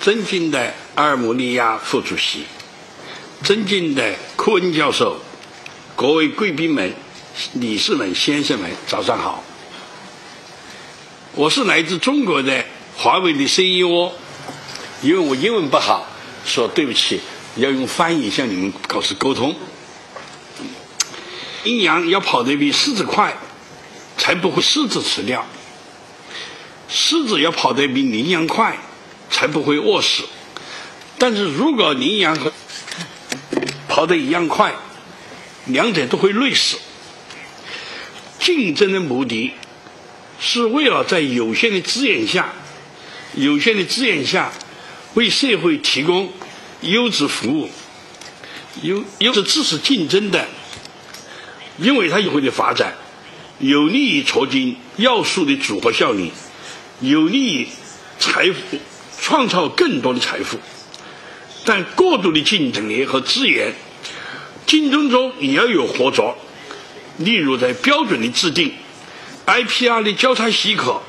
尊敬的阿尔姆尼亚副主席，尊敬的库恩教授，各位贵宾们、女士们、先生们，早上好。我是来自中国的华为的 CEO，因为我英文不好，说对不起，要用翻译向你们告示沟通。阴阳要跑得比狮子快，才不会狮子吃掉；狮子要跑得比羚羊快，才不会饿死。但是如果羚羊和跑得一样快，两者都会累死。竞争的目的。是为了在有限的资源下、有限的资源下，为社会提供优质服务、优优质知识竞争的，因为它以后的发展有利于促进要素的组合效应，有利于财富创造更多的财富。但过度的竞争力和资源竞争中也要有合作，例如在标准的制定。IPR 的交叉许可、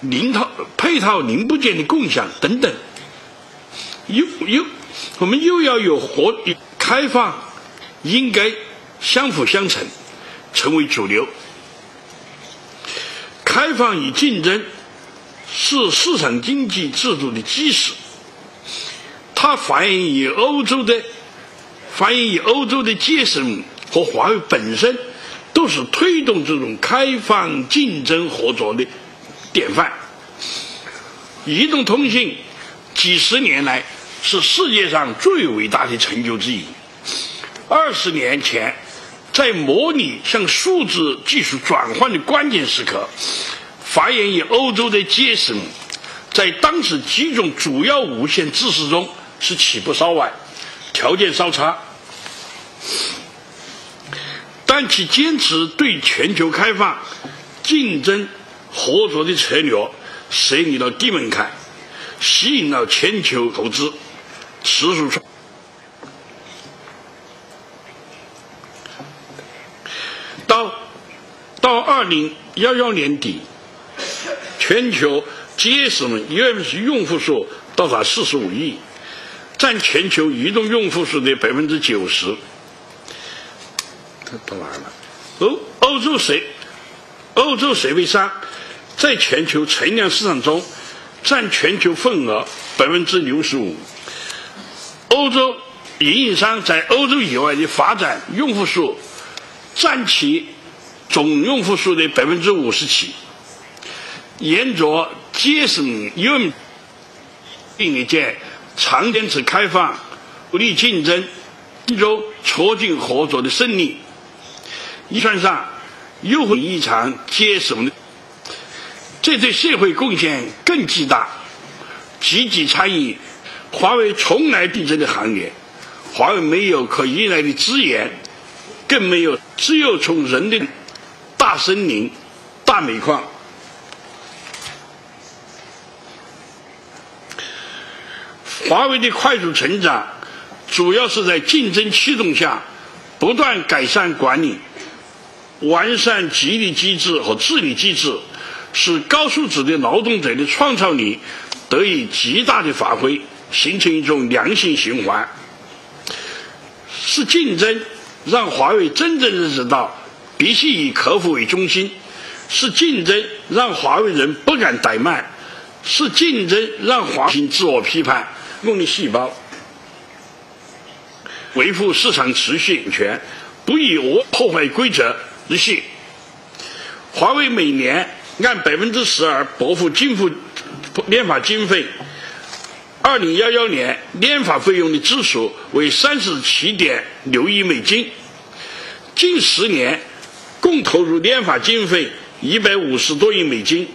零套配套零部件的共享等等，又又我们又要有活开放，应该相辅相成，成为主流。开放与竞争是市场经济制度的基石，它反映于欧洲的反映于欧洲的杰森和华为本身。都是推动这种开放竞争合作的典范。移动通信几十年来是世界上最伟大的成就之一。二十年前，在模拟向数字技术转换的关键时刻，发源于欧洲的杰森，在当时几种主要无线知识中是起步稍晚，条件稍差。但其坚持对全球开放、竞争、合作的策略设立了低门槛，吸引了全球投资，持续创。到到二零幺幺年底，全球 GSM UMC 用户数到达四十五亿，占全球移动用户数的百分之九十。都完了。欧欧洲设欧洲设备商在全球存量市场中占全球份额百分之六十五。欧洲运营商在欧洲以外的发展用户数占其总用户数的百分之五十七。沿着节省用并业界长坚持开放、鼓励竞争、中促进合作的胜利。预算上又会异常节省的，这对社会贡献更巨大。积极参与华为从来竞争的行业，华为没有可依赖的资源，更没有只有从人的大森林、大煤矿。华为的快速成长，主要是在竞争驱动下，不断改善管理。完善激励机制和治理机制，使高素质的劳动者的创造力得以极大的发挥，形成一种良性循环。是竞争让华为真正认识到必须以客户为中心；是竞争让华为人不敢怠慢；是竞争让华为自我批判，用的细胞，维护市场持续权，不以我破坏规则。日系，华为每年按百分之十二拨付经付研发经费，二零幺幺年研发费用的支出为三十七点六亿美金，近十年共投入研发经费一百五十多亿美金，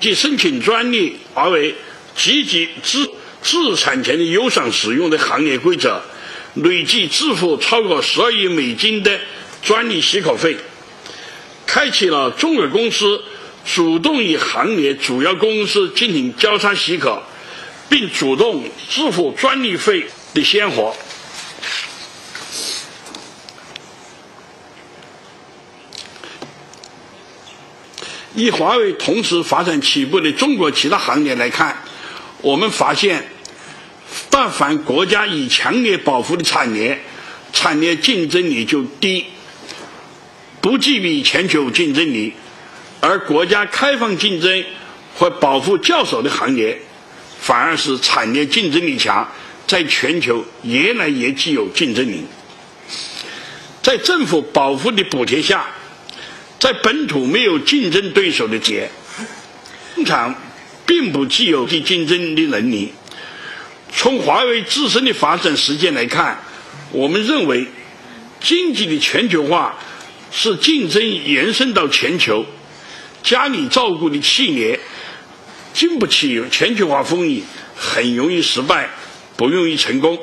即申请专利，华为积极知知识产权的优赏使用的行业规则。累计支付超过十二亿美金的专利许可费，开启了中国公司主动与行业主要公司进行交叉许可，并主动支付专利费的先河。以华为同时发展起步的中国其他行业来看，我们发现，但凡国家以强烈保护的产业，产业竞争力就低，不具备全球竞争力；而国家开放竞争或保护较少的行业，反而是产业竞争力强，在全球越来越具有竞争力。在政府保护的补贴下，在本土没有竞争对手的企业，通常并不具有竞争的能力。从华为自身的发展实践来看，我们认为，经济的全球化是竞争延伸到全球，家里照顾的企业经不起全球化风雨，很容易失败，不容易成功。